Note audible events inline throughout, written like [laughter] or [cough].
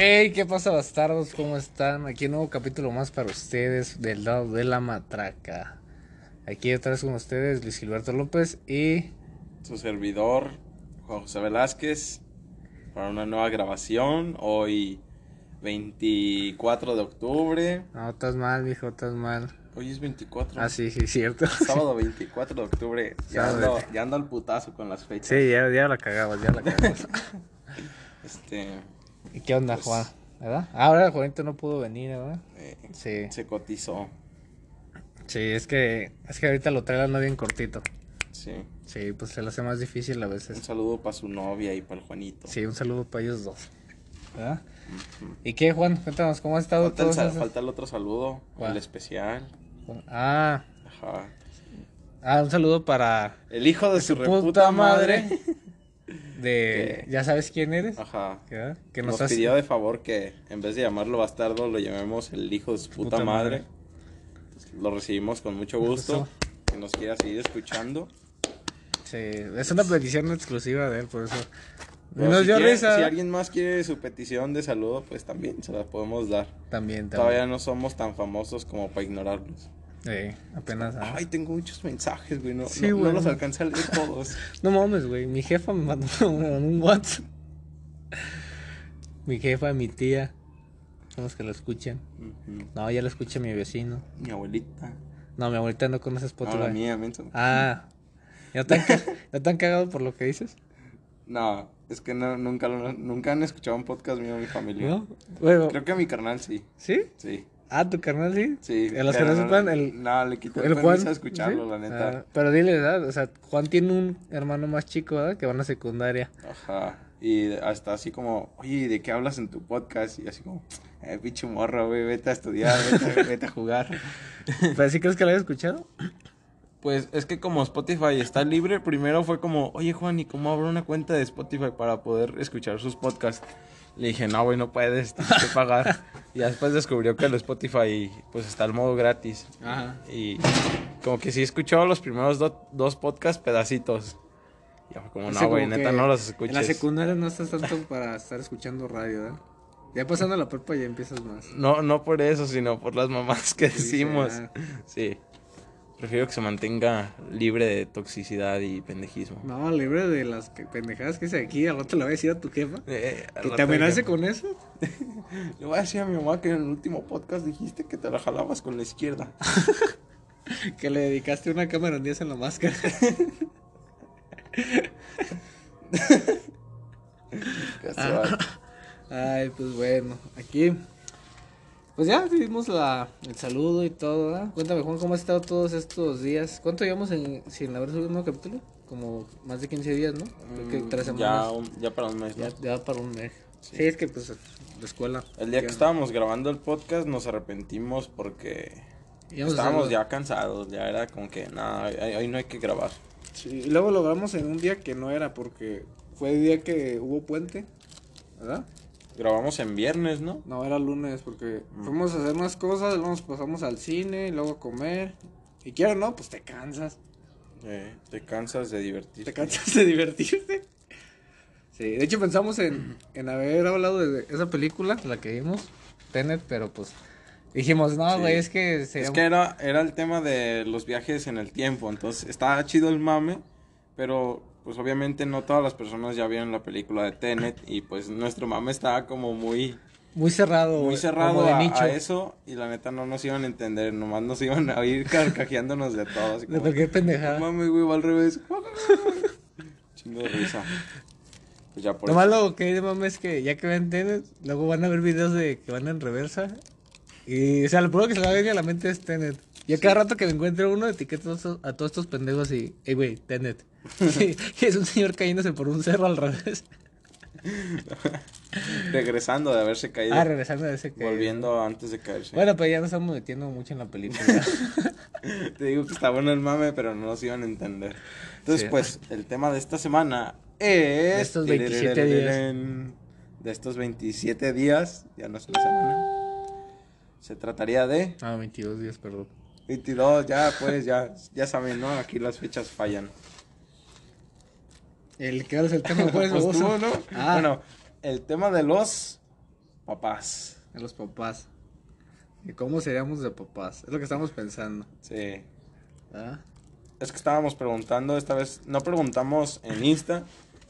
Hey, ¿qué pasa, bastardos? ¿Cómo están? Aquí un nuevo capítulo más para ustedes del lado de la matraca. Aquí vez con ustedes, Luis Gilberto López y. Su servidor, Juan José Velázquez, para una nueva grabación. Hoy, 24 de octubre. No, estás mal, mijo, estás mal. Hoy es 24. Ah, sí, sí, cierto. [laughs] Sábado 24 de octubre. Ya ando, ya ando al putazo con las fechas. Sí, ya, ya la cagabas, ya la cagabas. [laughs] Este. ¿Y qué onda, Pues- Juan? ¿Verdad? Ah, ahora Juanito no pudo venir, ¿verdad? eh, Sí. Se cotizó. Sí, es que, es que ahorita lo trae la bien cortito. Sí. Sí, pues se le hace más difícil a Un veces. saludo para su novia y para el Juanito. Sí, un saludo para ellos dos. ¿Verdad? ¿Y qué, Juan? Cuéntanos, ¿cómo ha estado Falta el, todo eso? falta el otro saludo, ¿Cuál? el especial. Ah, Ajá. ah, un saludo para El hijo de su, reputa puta madre. madre. [laughs] De. ¿ya sabes quién eres? Ajá. ¿Qué? Que nos nos, has- pidió de favor que en vez de llamarlo bastardo lo llamemos el hijo de su puta, Puta madre. madre. Entonces, lo recibimos con mucho gusto. Que nos quiera seguir escuchando. Sí, es una petición exclusiva de él, por eso. Pero nos si, dio quiere- risa. si alguien más quiere su petición de saludo, pues también se la podemos dar. También, Todavía no somos tan famosos como para ignorarlos. Sí, apenas. ah. Ay, tengo muchos mensajes, güey. No, Sí, no- no los alcancé a leer [laughs] todos. No mames, güey. Mi jefa me mandó [laughs] un, WhatsApp. Mi jefa, mi tía. Son los que lo escuchan. Ujú. No, ya lo escucha mi vecino. Mi abuelita. No, mi abuelita no conoce No, Spotify. la mía, menso. Ah, ¿ya te, han, ca- [laughs] ¿ya te han cagado por lo que dices? No, es que no, nunca, nunca han escuchado un podcast mío mi familia. ¿No? Bueno, Creo que a mi carnal sí. ¿sí? Sí. Ah, tu carnal sí. Sí. En los que no sepan, el, No, le quité el el Juan. permiso a escucharlo, ¿sí? la neta. Ah, pero dile, ¿verdad? O sea, Juan tiene un hermano más chico, ¿verdad? Que va a la secundaria. Ajá. Y hasta así como, oye, ¿de qué hablas en tu podcast? Y así como, eh, pinche morro, güey, vete a estudiar, vete, vete a [laughs] jugar. ¿Pero sí crees que lo hayas escuchado? Pues es que como Spotify está libre, primero fue como, oye Juan, ¿y cómo abro una cuenta de Spotify para poder escuchar sus podcasts? Le dije, no, güey, no puedes, tienes que pagar. [laughs] y ya después descubrió que el Spotify, pues está al modo gratis. Ajá. Y como que sí escuchó los primeros do- dos podcasts pedacitos. Y fue como, no, güey, neta, no los escuches. En la secundaria no estás tanto para estar escuchando radio, ¿verdad? Ya pasando la prepa ya empiezas más. No, no por eso, sino por las mamás que Sí, decimos. sí, Sí. Prefiero que se mantenga libre de toxicidad y pendejismo. No, libre de las que- pendejadas que hice aquí, al rato le voy a decir a tu jefa. Eh, al Que te amenace con eso. [laughs] Le voy a decir a mi mamá que en el último podcast dijiste que te la jalabas con la izquierda. [laughs] Que le dedicaste una cámara un día en la máscara. [laughs] Ay, pues bueno, aquí. Pues ya vimos la, el saludo y todo, ¿verdad? Cuéntame, Juan, ¿cómo has estado todos estos días? ¿Cuánto llevamos en, sin haber subido un nuevo capítulo? Como más de 15 días, ¿no? Creo que tres Mm, ya, semanas. un- ya para un mes. ¿no? Ya, ya para un mes. Sí. es que pues la escuela. El día que Ya- estábamos grabando el podcast nos arrepentimos porque íbamos a estábamos hacerlo. ya cansados. Ya era como que, nada, hoy, hoy no hay que grabar. Sí, y luego lo grabamos en un día que no era porque fue el día que hubo puente, ¿verdad? Grabamos en viernes, ¿no? No, era lunes porque Mm. fuimos a hacer más cosas, luego nos pasamos al cine, luego a comer. Y quiero no, pues te cansas. Eh, te cansas de divertirte. Te cansas de divertirte. Sí, de hecho pensamos en, en haber hablado de esa película, la que vimos, Tenet, pero pues dijimos, no, Sí. güey, es que sería Es que era, era el tema de los viajes en el tiempo, entonces estaba chido el mame, pero pues obviamente no todas las personas ya vieron la película de Tenet y pues nuestro mame estaba como muy, muy cerrado. muy cerrado de a, eso y la neta no nos iban a entender, nomás nos iban a ir [laughs] carcajeándonos de todo. Así De como, pendejada. "No mames, güey, va al revés. [laughs] Chingo de risa. Pues ya por Lo eso. malo que de mame es que ya que ven Tenet, luego van a ver videos de que van en reversa. Y, o sea, lo primero que se va a venir a la mente es Tenet. Yo cada rato que me encuentro uno, etiqueto a todos- estos pendejos y, hey, güey, Tenet. [laughs] [laughs] Es un señor cayéndose por un cerro al revés. [laughs] Regresando de haberse caído, Ah, regresando de ese que... volviendo antes de caerse. Bueno, pero ya nos estamos metiendo mucho en la película. Te digo que está bueno el mame, pero no nos iban a entender. Entonces, Sí. pues, el tema de esta semana es... De estos 27 días. De estos 27 días, ya no es una semana. Se trataría de ah, 22 días, perdón. 22, ya, pues, ya, ya saben, ¿no? Aquí las fechas fallan. El que es el tema, pues, [laughs] Pues tú, ¿no? Ah. Bueno, el tema de los papás. De los papás. ¿Y cómo seríamos de papás? Es lo que estamos pensando. Sí. ¿Ah? Es que estábamos preguntando, esta vez no preguntamos en Insta,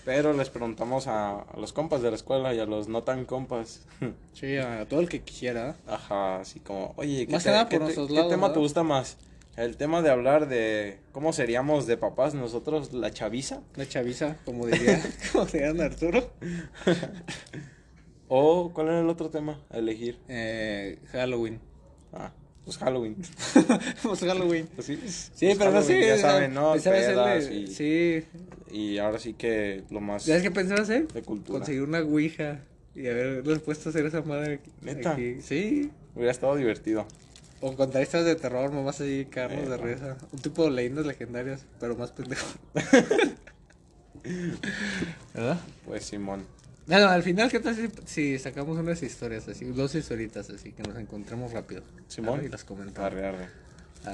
pero les preguntamos a, a los compas de la escuela y a los no tan compas. [laughs] Sí, a todo el que quisiera. Ajá, así como, oye, ¿qué, Más te- qué te- tema te gusta más? El tema de hablar de cómo seríamos de papás nosotros, la chaviza, La chaviza, como diría, [laughs] [laughs] como diría Arturo. o ¿cuál era el otro tema a elegir? Eh, Halloween. Ah, pues Halloween. Pues Halloween. Pues sí, Sí, pues pero no sé. Ya o sea, saben, ¿no? Pedas y, Sí. Y ahora sí que lo más ¿Sabes qué pensaba hacer? de cultura. Conseguir una ouija y haberles puesto a hacer esa madre aquí. ¿Neta? aquí. Sí. Hubiera estado divertido. O contar historias de terror, mamás así, carros de risa. Un tipo de leyendas legendarias, pero más pendejo. [laughs] ¿Verdad? Pues Simón. Bueno, al final, ¿qué tal si, si sacamos unas historias así? Dos historitas así, que nos encontremos rápido. Simón. Arre, Y las comentamos. Arre, arre.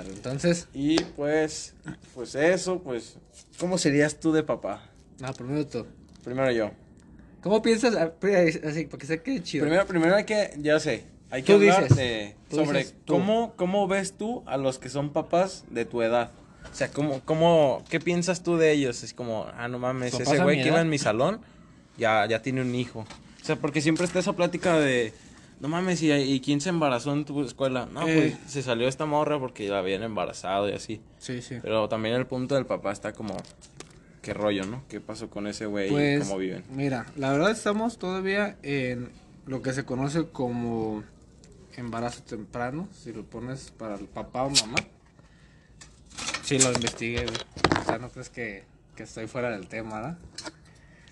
Entonces, Y pues, pues eso, pues, ¿cómo serías tú de papá? no, primero tú. Primero yo. ¿Cómo piensas? Ah, pri- Así, porque sé que chido. Primero, primero hay que, ya sé, hay que Tú hablar dices. de, Tú sobre dices cómo, cómo ves tú a los que son papás de tu edad. O sea, ¿cómo, cómo, ¿qué piensas tú de ellos? Es como, ah, no mames, ¿Papás ese güey que iba en mi salón ya, ya tiene un hijo. O sea, porque siempre está esa plática de, no mames, ¿y, y quién se embarazó en tu escuela? No, Eh. pues se salió esta morra porque la habían embarazado y así. Sí, sí. Pero también el punto del papá está como, qué rollo, ¿no? ¿Qué pasó con ese güey y Pues, cómo viven? mira, la verdad estamos todavía en lo que se conoce como embarazo temprano, si lo pones para el papá o mamá. Sí, lo investigué, güey. O sea, no crees que, que estoy fuera del tema, ¿verdad?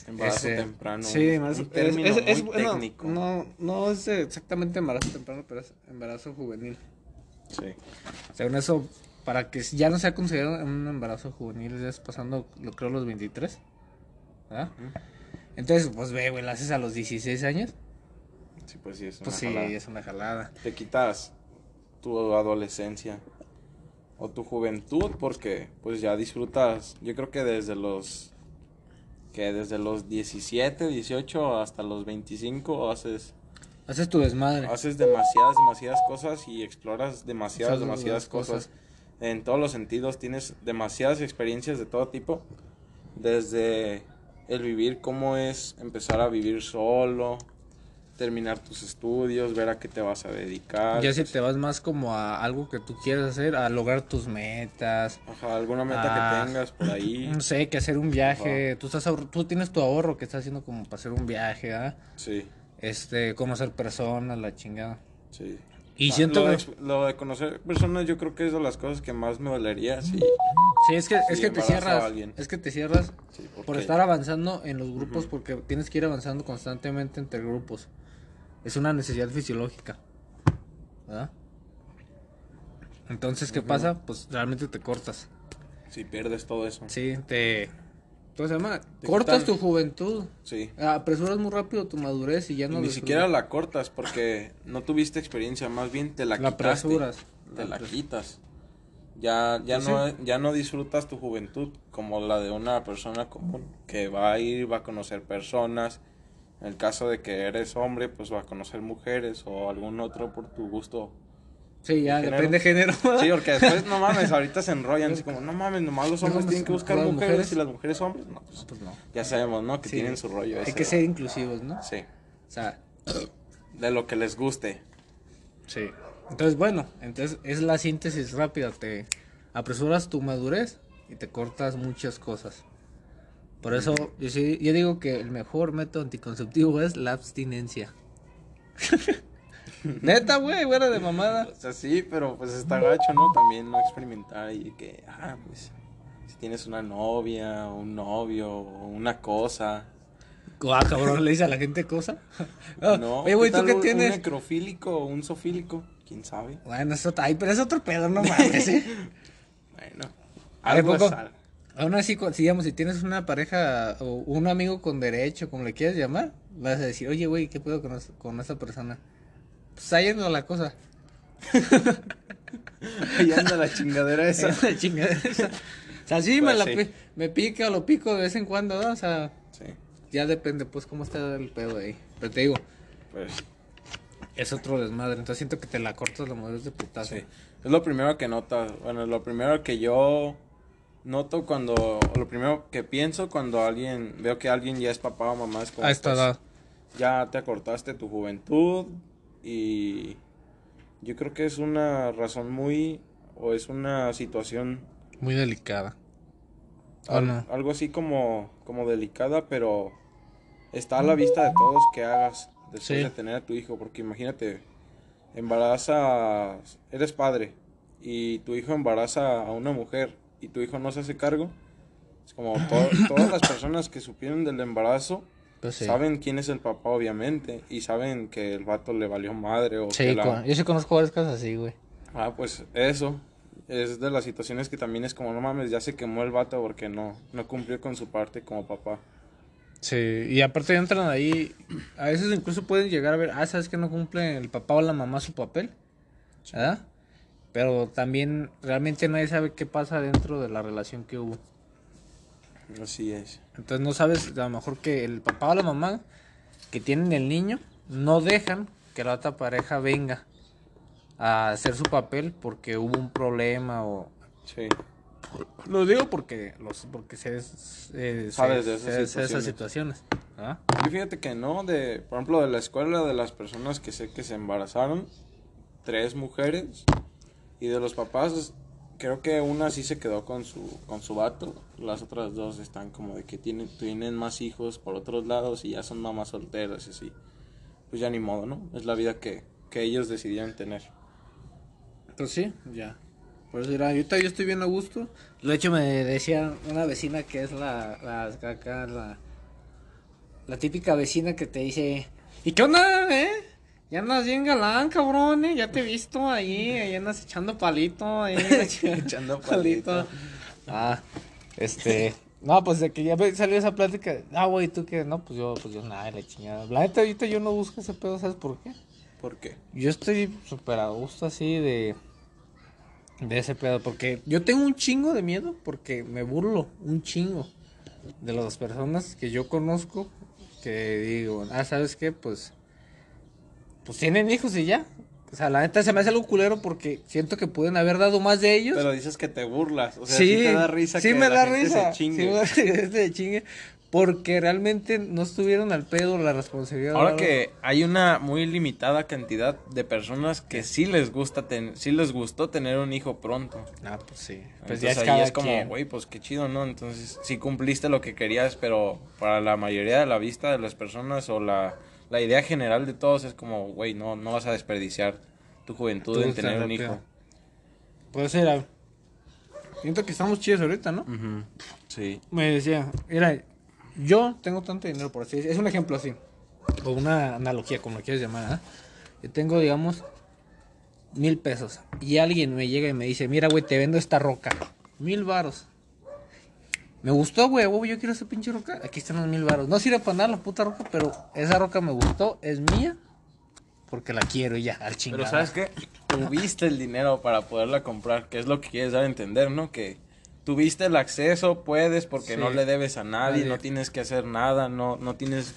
Embarazo Ese- temprano. Sí, un término es, es- muy técnico. no, no es exactamente embarazo temprano, pero es embarazo juvenil. Sí. Según eso, para que ya no sea considerado un embarazo juvenil, ya es pasando, lo creo, los 23. ¿Verdad? Entonces, pues ve, güey, lo haces a los 16 años. Sí, pues sí, es una Pues sí, jalada. es una jalada. Te quitas tu adolescencia o tu juventud porque pues ya disfrutas, yo creo que desde los que desde los 17, 18 hasta los 25 haces Haces tu desmadre. haces demasiadas demasiadas cosas y exploras demasiadas Haces demasiadas cosas. cosas. En todos los sentidos tienes demasiadas experiencias de todo tipo, desde el vivir cómo es empezar a vivir solo, terminar tus estudios, ver a qué te vas a dedicar. Ya si te vas más como a algo que tú quieres hacer, a lograr tus metas. Ajá, alguna meta Ah. que tengas por ahí. [laughs] No sé, que hacer un viaje. Tú, estás tú tienes tu ahorro que estás haciendo como para hacer un viaje, ¿ah? Sí, Este, conocer personas, la chingada. sí. Y Ah, siento lo, que... de, ex- lo de conocer personas yo creo que es de las cosas que más me dolería, sí. Sí, es que, es que te cierras. Es que te cierras sí por estar avanzando en los grupos porque tienes que ir avanzando constantemente entre grupos. Es una necesidad fisiológica. ¿Verdad? Entonces, ¿qué pasa? Pues realmente te cortas. Sí, pierdes todo eso. Sí, te... ¿Cómo se llama? Cortas tu juventud. Sí. Apresuras muy rápido tu madurez y ya no... ni disfrutas. siquiera la cortas porque no tuviste experiencia, más bien te la, La quitaste. apresuras. Te la quitas. Ya, ya, no, ya no disfrutas tu juventud como la de una persona común que va a ir, va a conocer personas. En el caso de que eres hombre, pues va a conocer mujeres o algún otro por tu gusto Sí, ya, género. depende de género. Sí, porque después, no [laughs] mames, ahorita se enrollan así como, no mames, nomás los hombres No, tienen que buscar mujeres, mujeres. y las mujeres hombres. No, pues Pues no. ya sabemos, ¿no? Que Sí. tienen su rollo. Hay ese, que ¿no? ser inclusivos, ¿no? Sí, O sea, de lo que les guste. Sí. Entonces, bueno, entonces es la síntesis rápida. Te apresuras tu madurez y te cortas muchas cosas. Por eso, yo, sí, yo digo que el mejor método anticonceptivo es la abstinencia. [laughs] [laughs] Neta, güey, fuera de mamada. O sea, sí, pero pues está gacho, ¿no? También no experimentar y que, ah, pues, si tienes una novia, o un novio, o una cosa. Ah, cabrón, le dice a la gente cosa. [laughs] Ah, No, Oye, güey, ¿qué ¿tú tal qué un- Un tienes? necrofílico o un sofílico, quién sabe. Bueno, eso, ay, pero es otro pedo, no [laughs] mames, ¿eh? Bueno, A ver, algo Poco, Aún así, digamos, si tienes una pareja o un amigo con derecho, como le quieras llamar, vas a decir, oye, güey, ¿qué puedo con, con esa persona? Pues ahí anda la cosa. Ahí anda la chingadera esa. Esa chingadera esa. O sea, sí, me, Pues la sí. pi- me pica o lo pico de vez en cuando, ¿no? O sea, Sí, ya depende, pues, cómo está el pedo ahí. Pero te digo, pues, es otro desmadre. Entonces siento que te la cortas la madre de putazo. Sí. Es lo primero que notas. Bueno, lo primero que yo noto cuando. o Lo primero que pienso cuando alguien. Veo que alguien ya es papá o mamá. Es como. A esta pues, edad. Ya te acortaste tu juventud. Y. Yo creo que es una razón muy. O es una situación. Muy delicada. ¿O al- no? Algo así como. Como delicada, pero. Está a la vista de todos que hagas. Después Sí. de tener a tu hijo. Porque imagínate. Embarazas. Eres padre. Y tu hijo embaraza a una mujer. Y tu hijo no se hace cargo. Es como to- todas las [laughs] personas que supieron del embarazo. Pues sí. Saben quién es el papá, obviamente. Y saben que el vato le valió madre. O Sí, que la- con- yo sí conozco varias cosas así, güey. Ah, pues eso. Es de las situaciones que también es como, no mames, ya se quemó el vato porque no, no cumplió con su parte como papá. Sí, y aparte entran ahí, a veces incluso pueden llegar a ver, ah, ¿sabes que no cumple el papá o la mamá su papel? ¿Verdad? Pero también realmente nadie sabe qué pasa dentro de la relación que hubo. Así es. Entonces no sabes, a lo mejor que el papá o la mamá que tienen el niño no dejan que la otra pareja venga a hacer su papel porque hubo un problema o... Sí. Lo digo porque los porque sé, eh, Sabes de esas situaciones. situaciones. ¿ah? Yo fíjate que no, de, por ejemplo, de la escuela de las personas que sé que se embarazaron, tres mujeres, y de los papás, creo que una sí se quedó con su, con su vato, las otras dos están como de que tienen, tienen más hijos por otros lados y ya son mamás solteras y así. Pues ya ni modo, ¿no? Es la vida que, que ellos decidieron tener. Pues sí, ya. Por eso era, ahorita yo estoy bien a gusto. De hecho, me decía una vecina que es la, la, la, la típica vecina que te dice, ¿y qué onda, eh? Ya andas bien galán, cabrón, eh? Ya te he visto ahí, ahí andas echando palito, ahí. [laughs] Echando [laughs] palito. Ah, este... [laughs] No, pues de que ya salió esa plática, ah, güey, ¿tú qué? No, pues yo, pues yo nada, la chingada. La neta, ahorita yo no busco ese pedo, ¿sabes por qué? ¿Por qué? Yo estoy súper a gusto así de. De ese pedo. Porque yo tengo un chingo de miedo. Porque me burlo un chingo. De las personas que yo conozco. Que digo, ah, ¿sabes qué? Pues. Pues tienen hijos y ya. O sea, la neta se me hace algo culero porque siento que pueden haber dado más de ellos. Pero dices que te burlas, o sea, sí, te da risa sí que me la da gente risa. se chingue. Sí me da [laughs] risa se chingue. Porque realmente no estuvieron al pedo la responsabilidad. Ahora que hay una muy limitada cantidad de personas que sí les gusta ten- sí les gustó tener un hijo pronto. Ah, pues sí. Pues Entonces ya es ahí cada es como, güey, pues qué chido, ¿no? Entonces sí cumpliste lo que querías, pero para la mayoría de la vista de las personas o la, la idea general de todos es como, güey, no, no vas a desperdiciar tu juventud en tener un rápido. hijo. Puede ser. ah, Siento que estamos chidos ahorita, ¿no? Sí. Me decía, mira, yo tengo tanto dinero por así. Es un ejemplo así. O una analogía, como lo quieres llamar, ¿ah? Yo tengo, digamos, mil pesos. Y alguien me llega y me dice, mira, güey, te vendo esta roca. Mil varos. Me gustó, güey, yo quiero esa pinche roca. Aquí están los mil varos. No sirve para nada la puta roca, pero esa roca me gustó, es mía. Porque la quiero y ya, al chingado. Pero ¿sabes qué? Tuviste el dinero para poderla comprar, que es lo que quieres dar a entender, ¿no? Que tuviste el acceso, puedes, porque Sí. no le debes a nadie, Nadie. no tienes que hacer nada, no, no tienes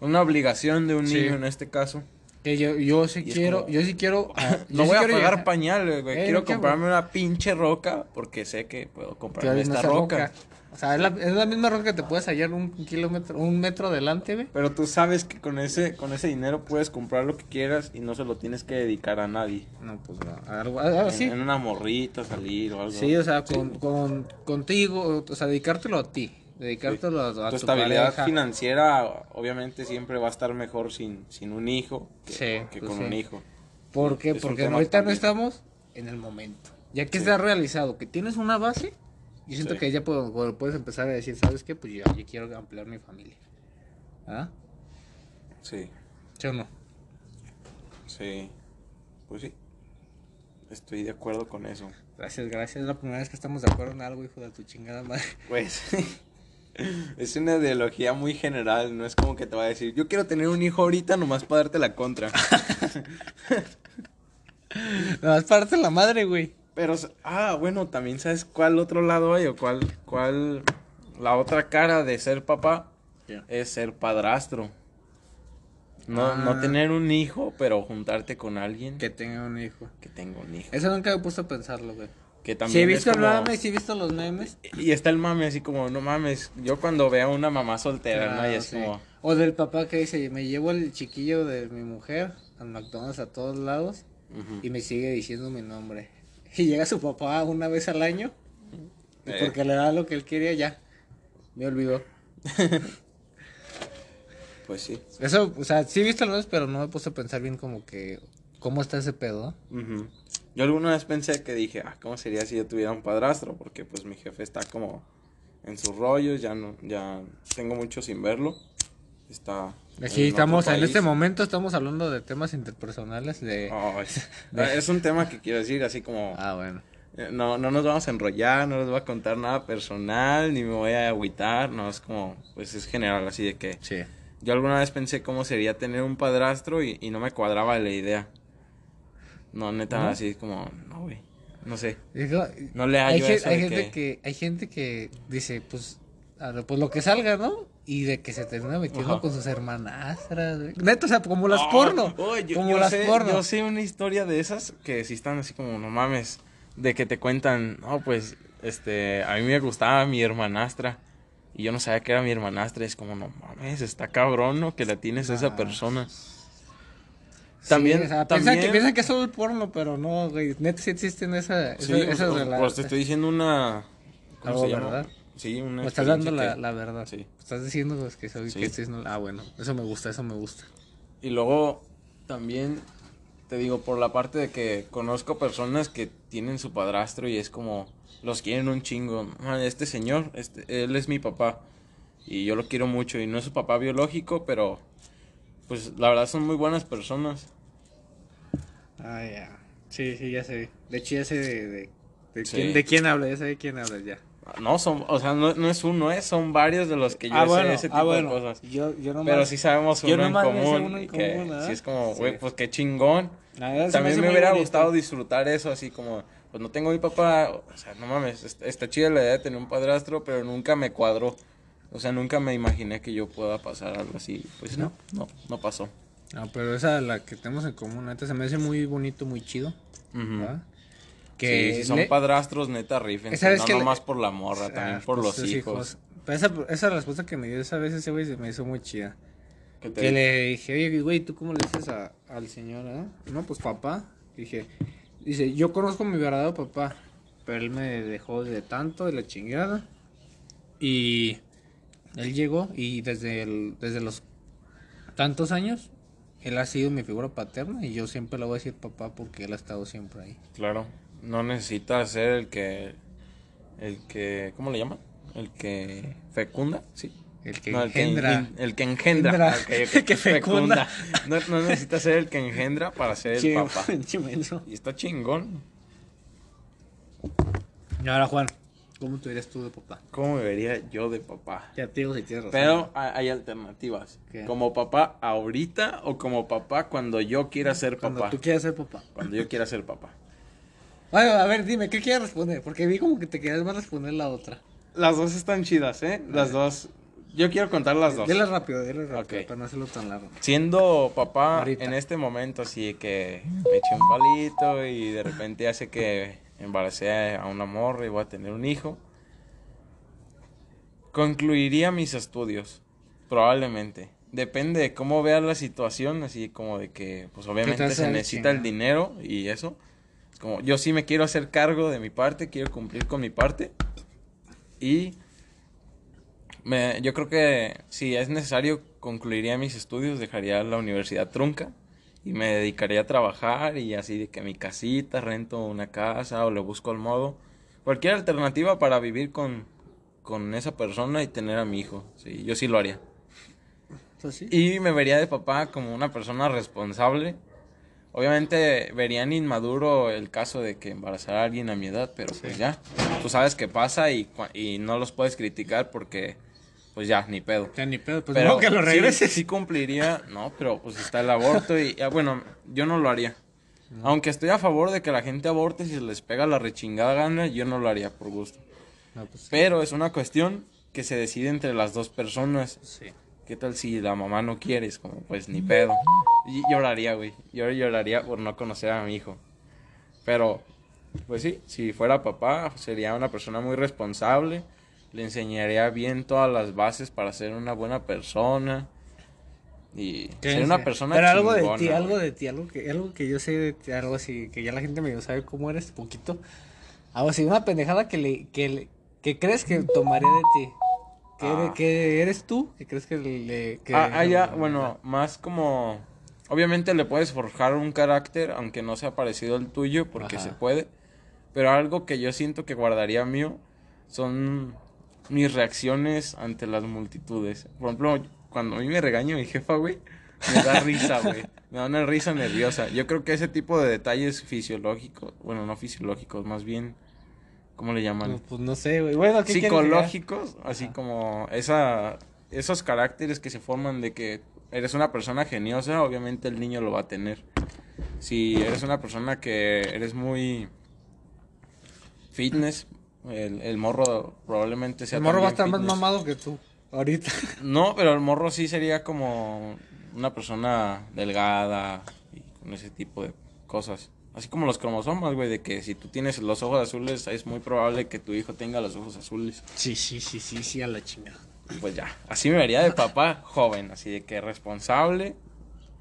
una obligación de un Sí. niño en este caso. Que yo, yo sí quiero, como- yo sí quiero. [laughs] ah, No sí voy a pagar pañales, güey. Eh, Quiero ¿qué, comprarme una pinche roca porque sé que puedo comprarme es esta esa roca. O sea, es la, es la misma roca que te puedes hallar un kilómetro, un metro adelante, güey. Pero tú sabes que con ese, con ese dinero puedes comprar lo que quieras y no se lo tienes que dedicar a nadie. No, pues no. Algo, algo así. En, en una morrita, salir o algo. Sí, o sea, con, con, contigo, o sea, dedicártelo a ti. Dedicártelo a, a tu tu estabilidad pareja. financiera obviamente siempre va a estar mejor sin, sin un hijo que, Sí, que pues con sí. un hijo. ¿Por qué? Porque tema ahorita no estamos en el momento. Ya que Sí. está realizado, que tienes una base, yo siento Sí. que ya puedo- puedes empezar a decir, ¿sabes qué? Pues yo, yo quiero ampliar mi familia. ¿Ah? Sí, ¿Sí o no? sí. Pues sí. Estoy de acuerdo con eso. Gracias, gracias. Es la primera vez que estamos de acuerdo en algo, hijo de tu chingada madre. Pues [laughs] es una ideología muy general, no es como que te va a decir, yo quiero tener un hijo ahorita nomás para darte la contra. [laughs] Nada más parte la madre, güey. Pero, ah, bueno, también sabes cuál otro lado hay o cuál, cuál, la otra cara de ser papá es ser padrastro. No, no Ah. tener un hijo, pero juntarte con alguien Que tenga un hijo. que tenga un hijo. Eso nunca me puesto a pensarlo, güey. Que Sí, he también visto el como... mame, sí he visto los memes. Y está el mame así como, no mames, yo cuando veo a una mamá soltera, ¿no? Y Claro, es sí. como, O del papá que dice, me llevo el chiquillo de mi mujer al McDonald's a todos lados y me sigue diciendo mi nombre. Y llega su papá una vez al año y Eh. porque le da lo que él quería ya. Me olvidó. pues sí. Eso, o sea, sí he visto memes, pero no me puse a pensar bien como que cómo está ese pedo. Yo alguna vez pensé que dije, ah, ¿cómo sería si yo tuviera un padrastro? Porque pues mi jefe está como en sus rollos, ya no, ya tengo mucho sin verlo. Está. Aquí en estamos, en este momento estamos hablando de temas interpersonales [laughs] de... Es un tema que quiero decir así como Ah, bueno. eh, no, no nos vamos a enrollar, no les voy a contar nada personal, ni me voy a agüitar, no, es como, pues es general, así de que Sí. yo alguna vez pensé cómo sería tener un padrastro y, y no me cuadraba la idea. No, neta, ¿No? así como, no, güey, no sé. Digo, No le hay, hallo gen- eso hay gente que- que... hay gente que dice, pues, a pues lo que salga, ¿no? Y de que se termina metiendo Ajá. con sus hermanastras. Neta, o sea, como las porno. oye, yo, como yo las sé, porno. Yo sé una historia de esas que sí están así como, no mames, de que te cuentan, no, pues, este, a mí me gustaba mi hermanastra. Y yo no sabía que era mi hermanastra. Es como, no mames, está cabrón, ¿no? Que la tienes a esa Ah. persona. Sí, También, o sea, también... Piensan, que, piensan que es solo el porno, pero no, güey. Neta, sí existen esa, Sí, esa- esas o- o- rela- pues te estoy diciendo una... ¿Cómo Algo, se llama? ¿verdad? Sí, una Me estás dando la, que- la verdad. Sí. Estás diciendo pues, que soy Sí. que estoy diciendo- Ah, bueno. Eso me gusta, eso me gusta. Y luego también te digo, por la parte de que conozco personas que tienen su padrastro y es como, los quieren un chingo. "Man, Este señor, este, él es mi papá y yo lo quiero mucho y no es su papá biológico, pero pues la verdad son muy buenas personas. Ah, ya. Sí, sí, ya sé. De hecho, ya sé de, de, de Sí. quién, de quién habla, ya sé de quién hablas ya. No, son, o sea, no, no es uno, ¿eh? son varios de los que yo ah, sé bueno, ese tipo ah, bueno. de cosas. Yo, yo nomás- Pero sí sabemos uno en nomás común. uno en y que común, ¿verdad? sí es como, Sí. güey, pues qué chingón. Verdad, También me hubiera bonito. gustado disfrutar eso, así como, pues no tengo mi papá, o sea, no mames, está, chida la idea de tener un padrastro, pero nunca me cuadró. O sea, nunca me imaginé que yo pueda pasar algo así. Pues no, no, no pasó. Ah, pero esa, la que tenemos en común, neta, se me hace muy bonito, muy chido. ¿verdad? Que si son le- padrastros, neta, rifen. No que le- nomás por la morra, también Ah, por pues, los sus hijos. Pero esa, esa respuesta que me dio esa vez ese güey se me hizo muy chida. Que le dije, oye, güey, ¿tú cómo le dices a- al señor? eh? No, pues papá. Dije, dice, yo conozco a mi verdadero papá, pero él me dejó de tanto, de la chingada. Y él llegó y desde, el, desde los tantos años, él ha sido mi figura paterna y yo siempre le voy a decir papá porque él ha estado siempre ahí. Claro, no necesitas ser el que, el que, ¿cómo le llaman? El que fecunda, sí. El que No, el engendra. Que, el que engendra. Engendra. Ok, ok, [laughs] Que fecunda. [laughs] No, no necesitas ser el que engendra para ser el Che- papá. [laughs] che menso. Y está chingón. Y ahora, Juan, ¿cómo te dirías tú de papá? ¿Cómo me vería yo de papá? Ya te digo si tienes razón. Pero hay, alternativas. ¿Qué? Como papá ahorita o como papá cuando yo quiera ser Cuando papá. tú quieras ser papá. Cuando yo quiera ser papá. Bueno, a ver, dime, ¿qué quieres responder? Porque vi como que te querías más responder la otra. Las dos están chidas, ¿eh? Las dos. Yo quiero contar las dos. Dile rápido, dile rápido, para no hacerlo tan largo. Siendo papá Ahorita. en este momento, así que me eché un palito y de repente hace que embaracé a una morra y voy a tener un hijo. Concluiría mis estudios, probablemente. Depende de cómo vea la situación, así como de que, pues obviamente se necesita el dinero y eso. Como yo sí me quiero hacer cargo de mi parte, quiero cumplir con mi parte. Y me, yo creo que si es necesario, concluiría mis estudios, dejaría la universidad trunca y me dedicaría a trabajar y así de que mi casita, rento una casa o le busco el modo. Cualquier alternativa para vivir con, con esa persona y tener a mi hijo. Sí, yo sí lo haría. Y me vería de papá como una persona responsable. Obviamente verían inmaduro el caso de que embarazara a alguien a mi edad, pero pues ya, tú sabes qué pasa y, y no los puedes criticar porque pues ya, ni pedo. Ya ni pedo, pues pero no, que lo regreses. Sí, cumpliría, no, pero pues está el aborto y ah, bueno, yo no lo haría. Aunque estoy a favor de que la gente aborte si se les pega la rechingada gana, yo no lo haría por gusto. No, pues, Pero es una cuestión que se decide entre las dos personas. sí. ¿Qué tal si la mamá no quiere? Es como, pues ni pedo. Lloraría, güey. Yo lloraría por no conocer a mi hijo. Pero, pues sí, si fuera papá, sería una persona muy responsable. Le enseñaría bien todas las bases para ser una buena persona. Y ser una persona Pero algo de ti, algo de ti, algo que, algo que yo sé de ti, algo así, que ya la gente medio sabe cómo eres, poquito. Algo así, una pendejada que le, que le- que crees que tomaría de ti. Que, Ah. eres, que eres tú, que crees que le... Que Ah, ah, ya, bueno, más como... Obviamente le puedes forjar un carácter, aunque no sea parecido al tuyo, porque Ajá. se puede. Pero algo que yo siento que guardaría mío son mis reacciones ante las multitudes. Por ejemplo, cuando a mí me regaña mi jefa, güey, me da risa, [laughs] güey. Me da una risa nerviosa. Yo creo que ese tipo de detalles fisiológicos, bueno, no fisiológicos, más bien, ¿cómo le llaman? No, pues no sé, güey. Bueno, ¿qué psicológicos, así Ajá. como esa, esos caracteres que se forman de que eres una persona geniosa, obviamente el niño lo va a tener. Si eres una persona que eres muy fitness, el, el morro probablemente sea El morro va a estar más mamado que tú, ahorita. [laughs] No, pero el morro sí sería como una persona delgada y con ese tipo de cosas. Así como los cromosomas, güey, de que si tú tienes los ojos azules, es muy probable que tu hijo tenga los ojos azules. Sí, sí, sí, sí, sí, a la chingada. Pues ya, así me vería de papá joven, así de que responsable.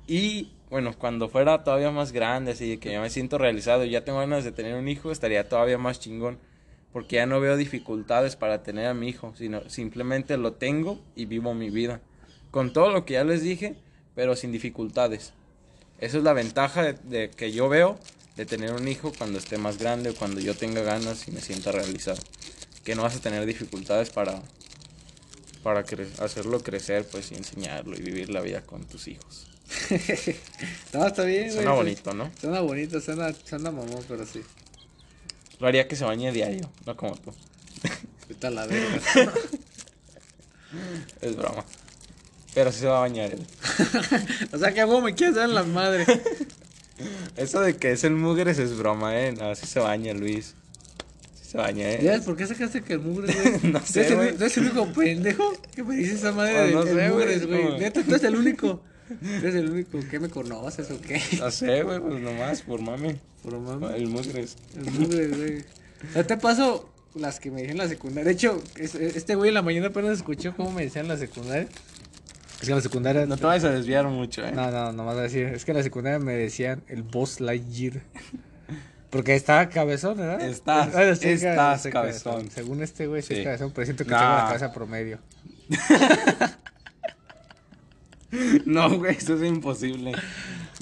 Y bueno, cuando fuera todavía más grande, así de que ya me siento realizado y ya tengo ganas de tener un hijo, estaría todavía más chingón. Porque ya no veo dificultades para tener a mi hijo, sino simplemente lo tengo y vivo mi vida. Con todo lo que ya les dije, pero sin dificultades. Esa es la ventaja de, que yo veo de tener un hijo cuando esté más grande o cuando yo tenga ganas y me sienta realizado. Que no vas a tener dificultades para, para cre- hacerlo crecer, pues, y enseñarlo y vivir la vida con tus hijos. [laughs] No, está bien. Suena bonito, ¿no? Suena bonito, suena, suena mamón, pero sí. Lo haría que se bañe diario, no como tú. Está la verga. [laughs] Es broma. Pero sí se va a bañar él. [laughs] o sea, que a huevo me quieres dar las madres. Eso de que es el mugres es broma, ¿eh? No, sí se baña Luis. Se baña, ¿eh? ¿Ya? ¿Por qué sacaste que el mugre, güey? [laughs] No sé, ¿Tú eres el- güey. ¿Tú eres el único pendejo que me dice esa madre Pues no el sé, güey, mugres, es güey? Neta, tú eres el único. Tú eres el único. ¿Qué me conoces o qué? No sé, güey, pues nomás, por mame. Por mami. El mugres. El mugre, güey. Ya te paso las que me dijeron en la secundaria. De hecho, es- este güey en la mañana apenas escuchó cómo me decían en la secundaria. Es que en la secundaria. No te vayas a desviar mucho, ¿eh? No, no, no vas a decir. Es que en la secundaria me decían el boss Lightyear. Porque estaba cabezón, ¿verdad? Estás- sí, estás cabezón. Según este güey, sí, es cabezón, pero siento que Nah. tengo la cabeza promedio. [laughs] No, güey, eso es imposible.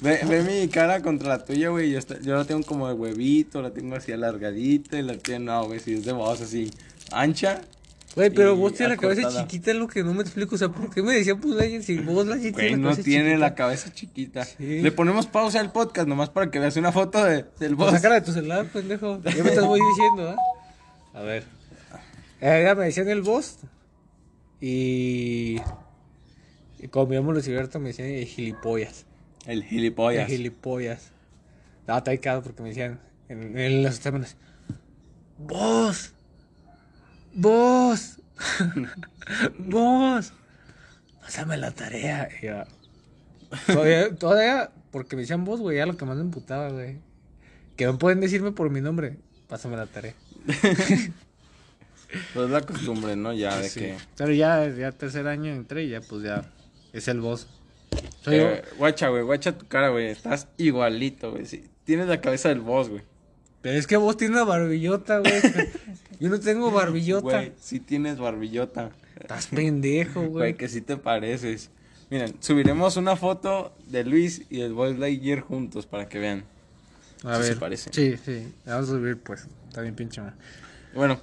Ve, ve mi cara contra la tuya, güey. Yo, la tengo como de huevito, la tengo así alargadita y la tuya no, güey. Si es de voz así ancha. Güey, pero vos tienes la cabeza chiquita, es lo que no me explico. O sea, ¿por qué me decían pues Lightyear si vos Lightyear Güey, tienes no tiene chiquita? la cabeza chiquita. Sí. Le ponemos pausa al podcast nomás para que veas una foto de, del Pues boss. sácala de tu celular, pendejo. Ya me estás muy diciendo, ¿ah? A ver. Eh, ya me decían el boss. Y. Y como mi amo Luciberto me decían el gilipollas. El gilipollas. El gilipollas. Estaba taicado porque me decían en, en los exámenes. ¡Vos! ¡Vos! [laughs] ¡Vos! Pásame la tarea. Y yo, todavía, todavía, porque me decían vos, güey, ya lo que más me emputaba, güey. Que no pueden decirme por mi nombre. Pásame la tarea. [laughs] Pues es la costumbre, ¿no? Ya de Sí. que. Pero ya, ya tercer año entré y ya, pues ya. Es el boss. Soy Eh, guacha, güey, guacha tu cara, güey. Estás igualito, güey. Sí, tienes la cabeza del boss, güey. Pero es que vos tienes una barbillota, güey. [laughs] Yo no tengo barbillota. Güey, sí tienes barbillota. Estás pendejo, [laughs] Güey, güey. que sí te pareces. Miren, subiremos una foto de Luis y el Boys Lightyear juntos para que vean. A sí se ver. parece. Sí, sí. Vamos a subir, pues. Está bien pinche, man. Bueno,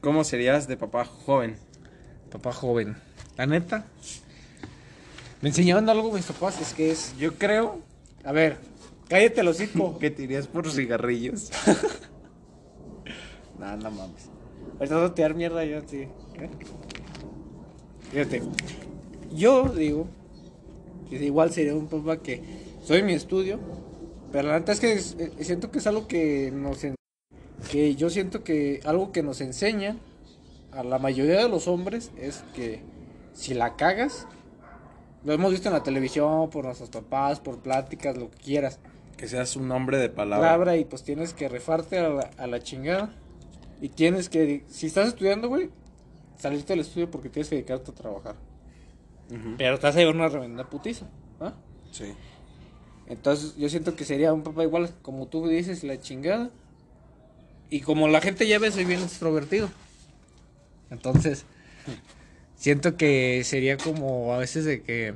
¿cómo serías de papá joven? Papá joven. La neta. Me enseñaron algo mis papás, es que es. Yo creo A ver, cállate el hocico. [laughs] que te irías por cigarrillos. [laughs] No, no mames. Ahorita vas a tirar mierda yo, sí. ¿Eh? Fíjate. Yo digo que igual sería un papá que soy mi estudio, pero la neta es que es- eh, siento que es algo que nos en- que yo siento que algo que nos enseña a la mayoría de los hombres es que si la cagas Lo hemos visto en la televisión, por nuestros papás, por pláticas, lo que quieras. Que seas un hombre de palabra. Palabra y pues tienes que refarte a la, a la chingada. Y tienes que, si estás estudiando, güey, salirte del estudio porque tienes que dedicarte a trabajar. Pero te vas a llevar una tremenda putiza, ¿ah? Sí. Entonces yo siento que sería un papá igual, como tú dices, la chingada. Y como la gente ya ve, soy bien extrovertido. Entonces, siento que sería como a veces de que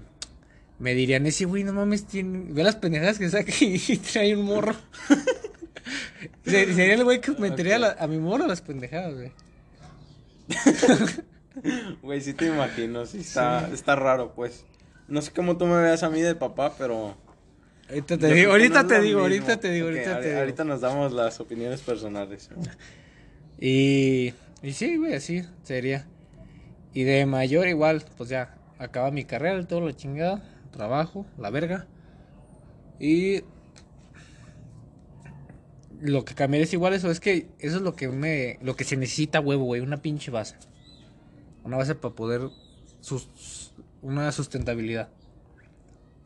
me dirían, ese güey, no mames, tiene... ve las pendejadas que saca y [laughs] trae un morro. [laughs] Se- sería el güey que metería a, la- a mi morro las pendejadas, güey. [laughs] Güey, sí te imagino, sí está, está raro, pues. No sé cómo tú me veas a mí de papá, pero... Ahorita te digo, ahorita no te lo digo, ahorita te digo, ahorita ahori- te digo. Ahorita nos damos las opiniones personales. Y, y sí, güey, así sería. Y de mayor igual, pues ya, acaba mi carrera, todo la chingada, trabajo, la verga. Y lo que cambiaría es igual eso, es que eso es lo que me, lo que se necesita huevo, güey, una pinche base. Una base para poder, sus, una sustentabilidad.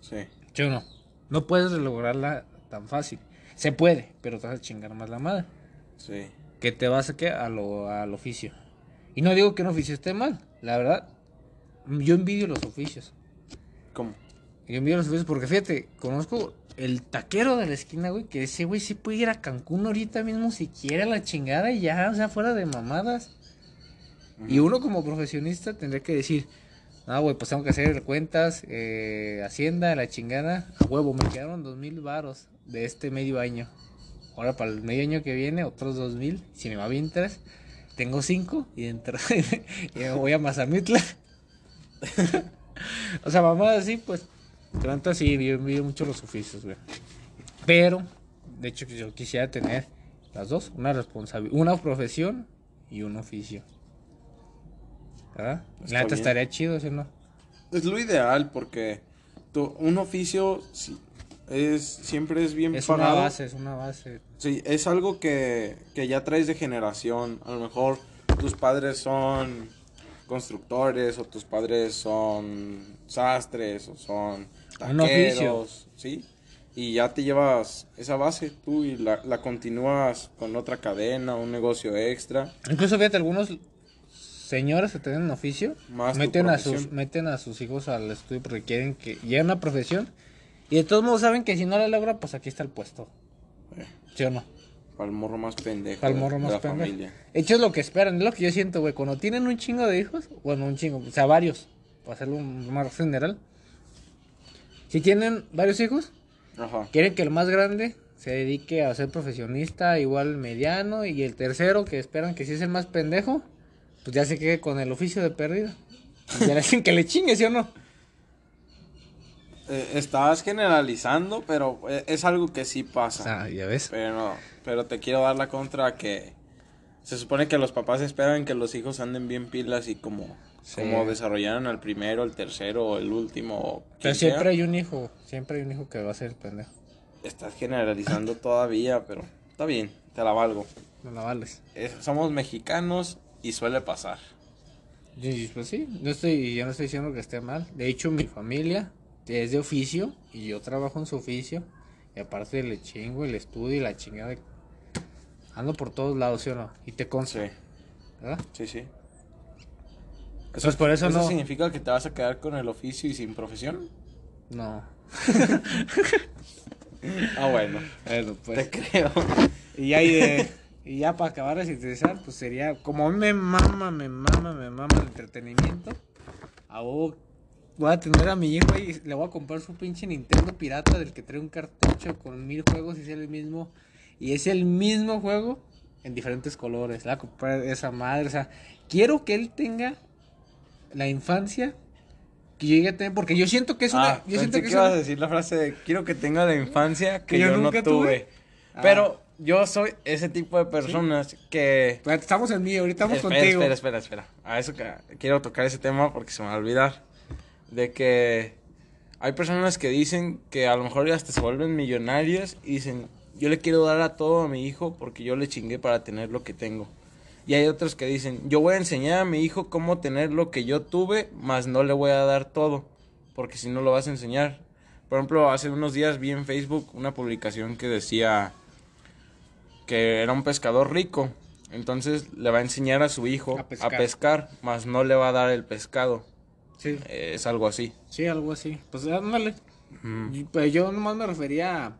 Sí. ¿Sí o no? No puedes lograrla tan fácil. Se puede, pero te vas a chingar más la madre. Sí. que te vas a qué a lo, al oficio. Y no digo que un oficio esté mal, la verdad. Yo envidio los oficios. ¿Cómo? Yo envidio los oficios porque fíjate, conozco el taquero de la esquina, güey, que ese güey sí puede ir a Cancún ahorita mismo si quiere a la chingada y ya, o sea, fuera de mamadas. Y uno como profesionista tendría que decir, ah, güey, pues tengo que hacer cuentas, eh, hacienda, la chingada, a huevo, me quedaron dos mil varos de este medio año. Ahora para el medio año que viene, otros dos mil, si me va bien tres, tengo cinco y, dentro, [laughs] y me voy a Mazamitla. [laughs] o sea, mamadas así, pues, tanto así, yo envío mucho los oficios, güey. Pero, de hecho, yo quisiera tener las dos, una responsabilidad, una profesión y un oficio. ¿Verdad? La neta estaría chido, ¿sí no? Es lo ideal porque tu- un oficio sí, es siempre es bien Es una base, es una base. Sí, es algo que, que ya traes de generación. A lo mejor tus padres son constructores o tus padres son sastres o son. Taqueros, ¿sí? Y ya te llevas esa base tú y la, la continúas con otra cadena, un negocio extra. Incluso fíjate, algunos señores que tienen un oficio Más meten a sus meten a sus hijos al estudio porque quieren que llegue una profesión y de todos modos saben que si no la logra, pues aquí está el puesto. Eh, ¿Sí o no? para el morro más pendejo de- morro de más la pendejo. familia. Hecho, es lo que esperan, es lo que yo siento, güey. Cuando tienen un chingo de hijos, bueno, un chingo, o sea, varios, para hacerlo más general. Si tienen varios hijos, Ajá. quieren que el más grande se dedique a ser profesionista, igual mediano, y el tercero, que esperan que si es el más pendejo, pues ya se quede con el oficio de pérdida. Y ya le [laughs] dicen que le chingue, ¿sí o no? Eh, estás generalizando, pero eh, es algo que sí pasa. sea, ya ves. Pero, pero te quiero dar la contra que se supone que los papás esperan que los hijos anden bien pilas y como, Sí. como desarrollaran al primero, el tercero el último. Pero siempre sea. hay un hijo, siempre hay un hijo que va a ser el pendejo. Estás generalizando [laughs] todavía, pero está bien, te la valgo. No la vales. Es- somos mexicanos y suele pasar. Y, pues sí, no estoy, yo no estoy diciendo que esté mal. De hecho, mi familia es de oficio y yo trabajo en su oficio. Y aparte le chingo el estudio y la chingada. Ando por todos lados, ¿sí o no? Y te consta, Sí, ¿verdad? sí, sí. Pues por eso no. significa que te vas a quedar con el oficio y sin profesión? No. [laughs] Ah, bueno, Bueno, pues. te creo. Y ya, y de- y ya para acabar de sintetizar, pues sería. Como a mí me mama, me mama, me mama el entretenimiento. A huevo voy a tener a mi hijo y le voy a comprar su pinche Nintendo pirata del que trae un cartucho con mil juegos y es el mismo. Y es el mismo juego en diferentes colores. Le voy a comprar esa madre. O sea, quiero que él tenga la infancia que yo llegué a tener. Porque yo siento que es una. Ah, yo siento que que es ibas una- a decir la frase de quiero que tenga la infancia que, Que yo yo, no nunca tuve. tuve. Ah. Pero yo soy ese tipo de personas que... Espérate, Estamos en mí, ahorita estamos espera, contigo. espera, espera, espera. A eso que quiero tocar ese tema porque se me va a olvidar. De que hay personas que dicen que a lo mejor ya hasta se vuelven millonarias y dicen, yo le quiero dar a todo a mi hijo porque yo le chingué para tener lo que tengo. Y hay otros que dicen, yo voy a enseñar a mi hijo cómo tener lo que yo tuve, mas no le voy a dar todo. porque si no lo vas a enseñar. Por ejemplo, hace unos días vi en Facebook una publicación que decía que era un pescador rico, entonces le va a enseñar a su hijo A a pescar. pescar, mas no le va a dar el pescado. Sí. Eh, Es algo así. Sí, algo así. Pues ándale. Pues yo nomás me refería a,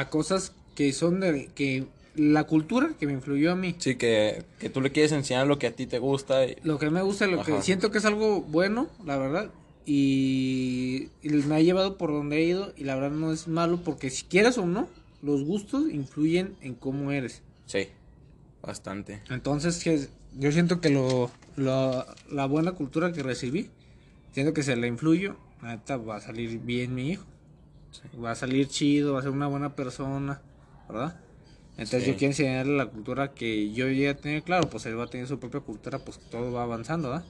a cosas que son de que la cultura que me influyó a mí. Sí, que, que tú le quieres enseñar lo que a ti te gusta. y- Lo que me gusta, lo que siento que es algo bueno, la verdad. Y, y me ha llevado por donde he ido. Y la verdad no es malo porque si quieres o no, los gustos influyen en cómo eres. Sí, bastante. Entonces, yo siento que lo, lo- la buena cultura que recibí, siento que se le influyo, neta va a salir bien mi hijo. Va a salir chido, va a ser una buena persona, ¿verdad? Entonces Sí. yo quiero enseñarle la cultura que yo ya tenía claro, pues él va a tener su propia cultura, pues todo va avanzando, ¿verdad?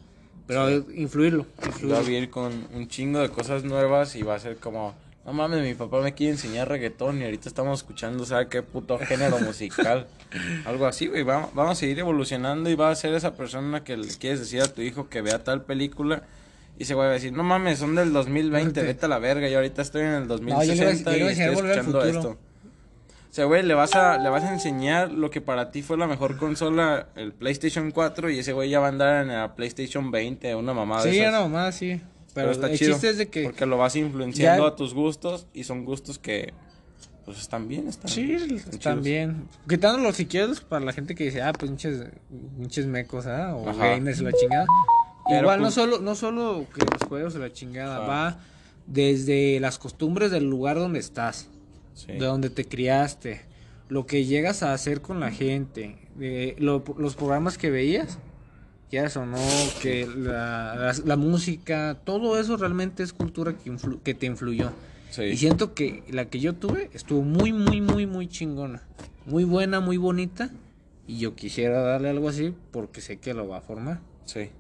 Pero influirlo, Va a influirlo. vivir con un chingo de cosas nuevas y va a ser como, no mames, mi papá me quiere enseñar reggaetón y ahorita estamos escuchando, ¿sabe qué puto género musical? [laughs] Algo así, güey. Vamos, vamos a seguir evolucionando y va a ser esa persona que le quieres decir a tu hijo que vea tal película y güey va a decir, no mames, son del 2020, Vete. a la verga, yo ahorita estoy en el No, yo iba 2060 yo iba y estoy escuchando esto. Sea, güey, le vas a le vas a enseñar lo que para ti fue la mejor consola, el PlayStation 4 y ese güey ya va a andar en la PlayStation 20, una mamada de Sí, esas. no, más sí. Pero, Pero está el chido. chiste es de que... Porque lo vas influenciando Ya- a tus gustos y son gustos que pues están bien, están, Sí, están también. chidos. Quitándolo si quieres para la gente que dice, ah, pues pinches, pinches mecos, ¿ah? O gamers la chingada. Pero, Igual no pues- solo, no solo que los juegos y la chingada, va desde las costumbres del lugar donde estás, Sí. de donde te criaste, lo que llegas a hacer con la gente, de lo- los programas que veías, ya eso, ¿no? Que la, la- la música, todo eso realmente es cultura que, influ- que te influyó. Sí. Y siento que la que yo tuve estuvo muy, muy, muy, muy chingona. Muy buena, muy bonita. Y yo quisiera darle algo así porque sé que lo va a formar. Sí.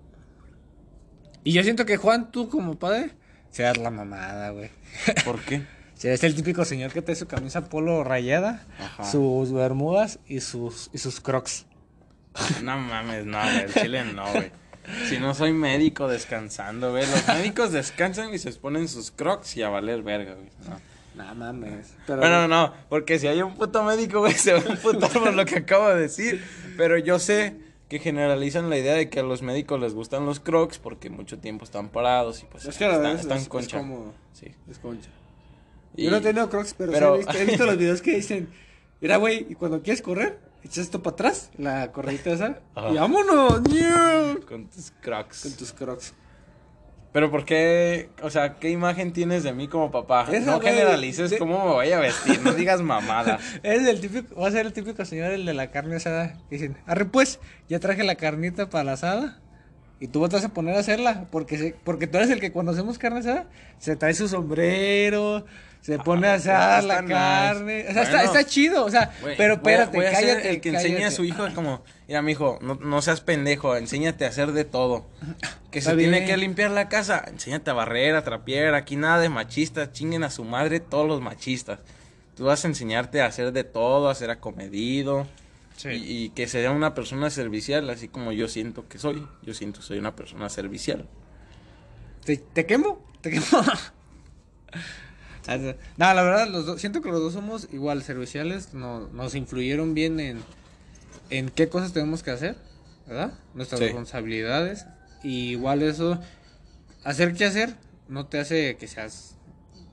Y yo siento que Juan, tú como padre, seas la mamada, güey. ¿Por qué? [laughs] Serás el típico señor que trae su camisa polo rayada, Ajá. sus bermudas y sus, y sus crocs. No mames, no, güey, el chile no, güey. Si no soy médico descansando, güey. Los médicos descansan y se ponen sus crocs y a valer verga, güey. No. No mames. Pero, Bueno, no, porque si hay un puto médico, güey, [laughs] se va a emputar por lo que acabo de decir. Pero yo sé que generalizan la idea de que a los médicos les gustan los crocs porque mucho tiempo están parados y pues Es que están, es- están es- es concha. Sí. Es concha. Y- Yo no he tenido crocs, pero, sí he, visto, he visto los videos que dicen, mira, güey, y cuando quieres correr, echas esto para atrás, la corredita esa, Ajá. y vámonos. Con tus crocs. con tus crocs. Pero ¿por qué? O sea, ¿qué imagen tienes de mí como papá? Esa, no güey, generalices de- cómo me voy a vestir, no digas mamadas. [laughs] Es el típico, va a ser el típico señor, el de la carne asada. que Dicen, arre pues, ya traje la carnita para la asada. Y tú vas a poner a hacerla, porque se- porque tú eres el que cuando hacemos carne asada, se trae su sombrero, se pone a asar está la nice. carne. O sea, está, Bueno. está chido, o sea, pero espérate, voy a ser cállate. el que enseña a su hijo como, mira, mijo, no, no seas pendejo, enséñate a hacer de todo. [laughs] Que se tiene que limpiar la casa, enséñate a barrer, a trapear, aquí nada de machistas, chinguen a su madre todos los machistas. Tú vas a enseñarte a hacer de todo, a ser acomedido. Sí. Y, y que sea una persona servicial, así como yo siento que soy. Yo siento que soy una persona servicial. ¿Te, te quemo? ¿Te quemo? [laughs] no, la verdad, los dos, siento que los dos somos igual serviciales, no, nos influyeron bien en, en qué cosas tenemos que hacer, ¿verdad? Nuestras Sí. responsabilidades. Y igual eso, hacer qué hacer, no te hace que seas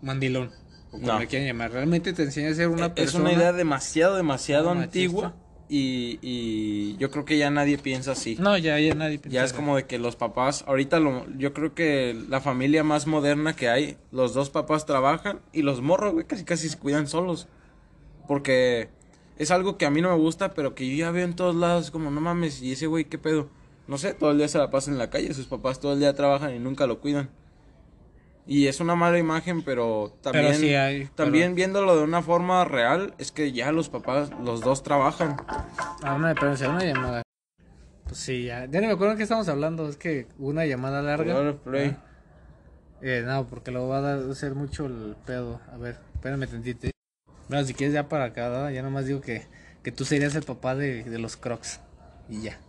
mandilón, o como No. le quieran llamar. Realmente te enseña a ser una Eh, es persona. una idea demasiado, demasiado antigua. Y, y yo creo que ya nadie piensa así. No, ya, ya nadie piensa Ya es como de que los papás, ahorita lo, yo creo que la familia más moderna que hay, los dos papás trabajan y los morros, güey, casi casi se cuidan solos. Porque es algo que a mí no me gusta, pero que yo ya veo en todos lados, como no mames, y ese güey, ¿qué pedo? No sé, todo el día se la pasa en la calle, sus papás todo el día trabajan y nunca lo cuidan. Y es una mala imagen, pero también, Pero sí hay, también viéndolo de una forma real, es que ya los papás, los dos trabajan. Ah, una, pero una llamada. Pues sí, ya. Ya no me acuerdo en qué estamos hablando. Es que una llamada larga. Play. Ah. Eh, no, porque lo va a hacer mucho el pedo. A ver, espérame tantito. Bueno, si quieres ya para acá, ya nomás digo que, que tú serías el papá de, de los crocs. Y ya.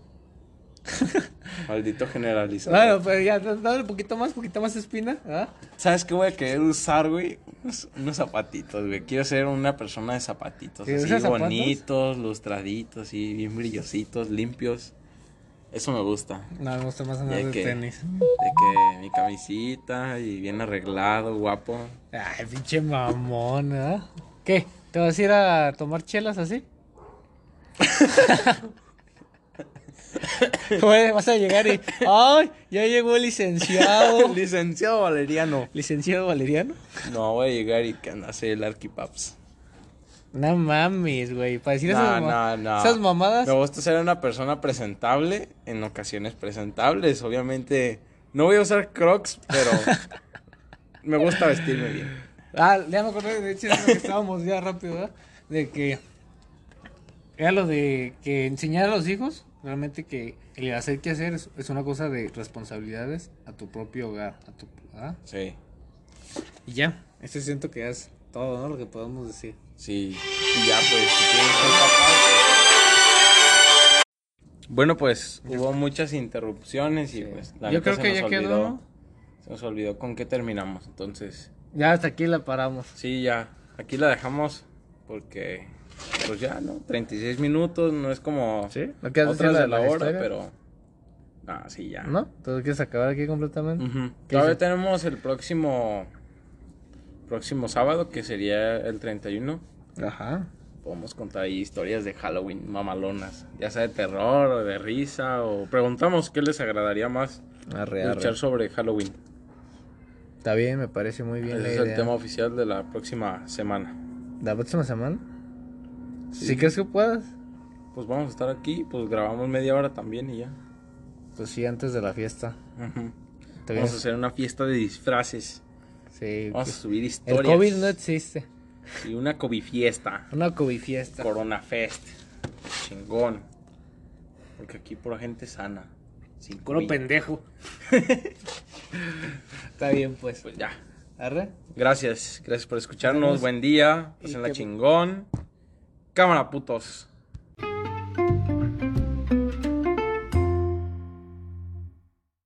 [laughs] Maldito generalizado. Bueno, pero ya, dale un poquito más, poquito más espina, ¿ah? ¿Sabes qué voy a querer usar, güey? Unos, unos zapatitos, güey. Quiero ser una persona de zapatitos. ¿Que Así zapatos? bonitos, lustraditos, así, bien brillositos, limpios. Eso me gusta. No, me gusta más andar Ya de que- tenis. De que mi camisita y bien arreglado, guapo. Ay, pinche mamón, ¿ah? ¿Qué? ¿Te vas a ir a tomar chelas así? [laughs] [laughs] Güey, vas a llegar y. ¡Ay! Ya llegó el licenciado. [laughs] Licenciado Valeriano. ¿Licenciado Valeriano? No, voy a llegar y que hacer el arquipaps. No mames, güey. Para decir No, esas, ma- no, no. esas mamadas. Me gusta ser una persona presentable en ocasiones presentables. Obviamente, no voy a usar crocs, pero [laughs] me gusta vestirme bien. Ah, ya me acordé, de hecho, es lo que estábamos ya rápido, ¿verdad? De que era lo de que enseñar a los hijos, realmente que el hacer que hacer es, es una cosa de responsabilidades a tu propio hogar, a tu, ¿verdad? Sí, Y ya, eso siento que es todo, ¿no? Lo que podemos decir. sí. Y ya, pues, si ser papás, pues. Bueno, pues hubo muchas interrupciones y Sí. pues la Yo creo que ya quedó. Se nos olvidó con qué terminamos. Entonces, Ya hasta aquí la paramos. sí, ya. Aquí la dejamos porque, pues ya, ¿no? 36 minutos, no es como ¿Sí? ¿No otras la- de la, la hora, historia? pero... Ah, sí, ya. ¿No? ¿Tú quieres acabar aquí completamente? Ujú. ¿Qué Todavía tenemos el próximo próximo sábado, que sería el 31. Ajá. Podemos contar ahí historias de Halloween mamalonas, ya sea de terror o de risa, o preguntamos qué les agradaría más Arre, escuchar arre. sobre Halloween. Está bien, me parece muy bien Ese la es el idea. tema oficial de la próxima semana. ¿La próxima semana? Sí. Si crees que puedas. Pues vamos a estar aquí, pues grabamos media hora también y ya. Pues sí, antes de la fiesta. Te Vamos a hacer una fiesta de disfraces. Sí. Vamos a pues, subir el historias. COVID no existe. Y una COVID fiesta. Una COVID fiesta. Corona Fest. Chingón. Porque aquí pura gente sana. Sin Puro pendejo. [laughs] Está bien, pues. Pues ya. ¿Arre? Gracias. Gracias por escucharnos. Buen día. Y Pásenla que- chingón. Cámara, putos.